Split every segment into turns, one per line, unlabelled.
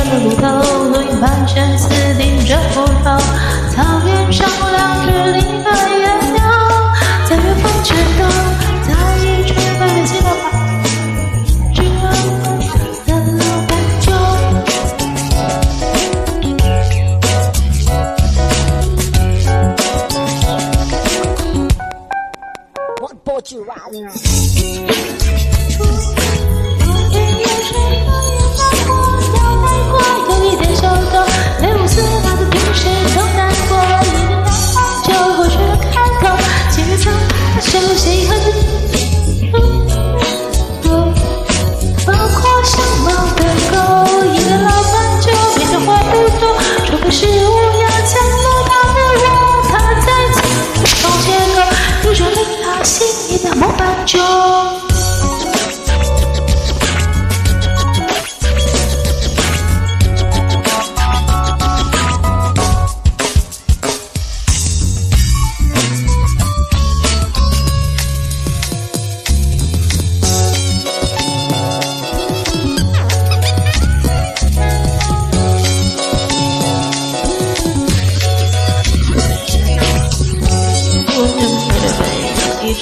路头，录音盘悬死盯着斧头，草原上两只林白野鸟，在远方战斗，在一群白鸡的花，只有的老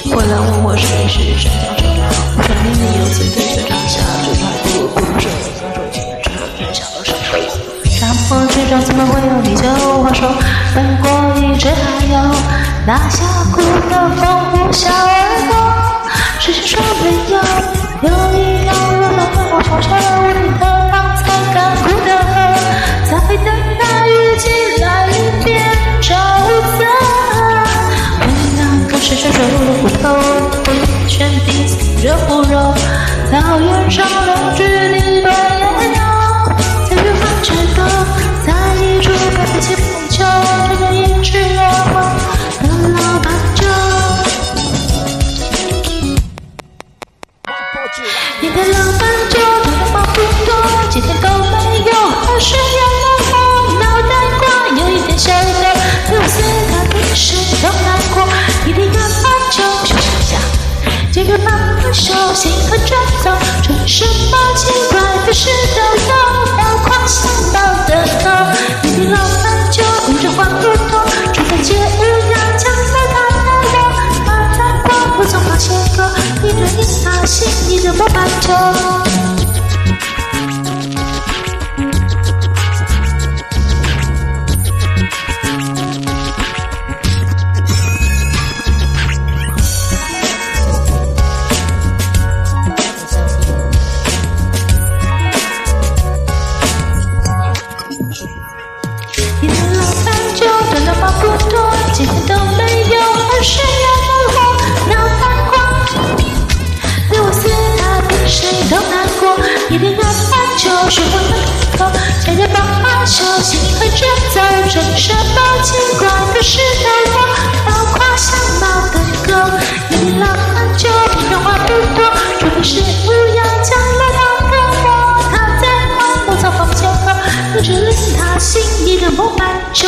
我不去挖你。
回来问我谁是山上山长，我说你有次对着长下，只怕不不如手双手紧握着人想到手手。沙漠之中怎么会有你就话说，翻过一只海洋，那峡谷的风呼啸而过，谁说没有？是传说中的骨头，我一拳顶死热乎肉，草原上两只什么奇怪的事都有，要狂想到的痛。你的老斑鸠捂着黄土头，就在街舞呀，抢了他的肉，马蛋光不从旁切割，你对应他心里的模板球。狗。你的老斑鸠平常话不多，注定是乌鸦叫了他的话，他在荒漠草房间后，你只令他心里的模板舟。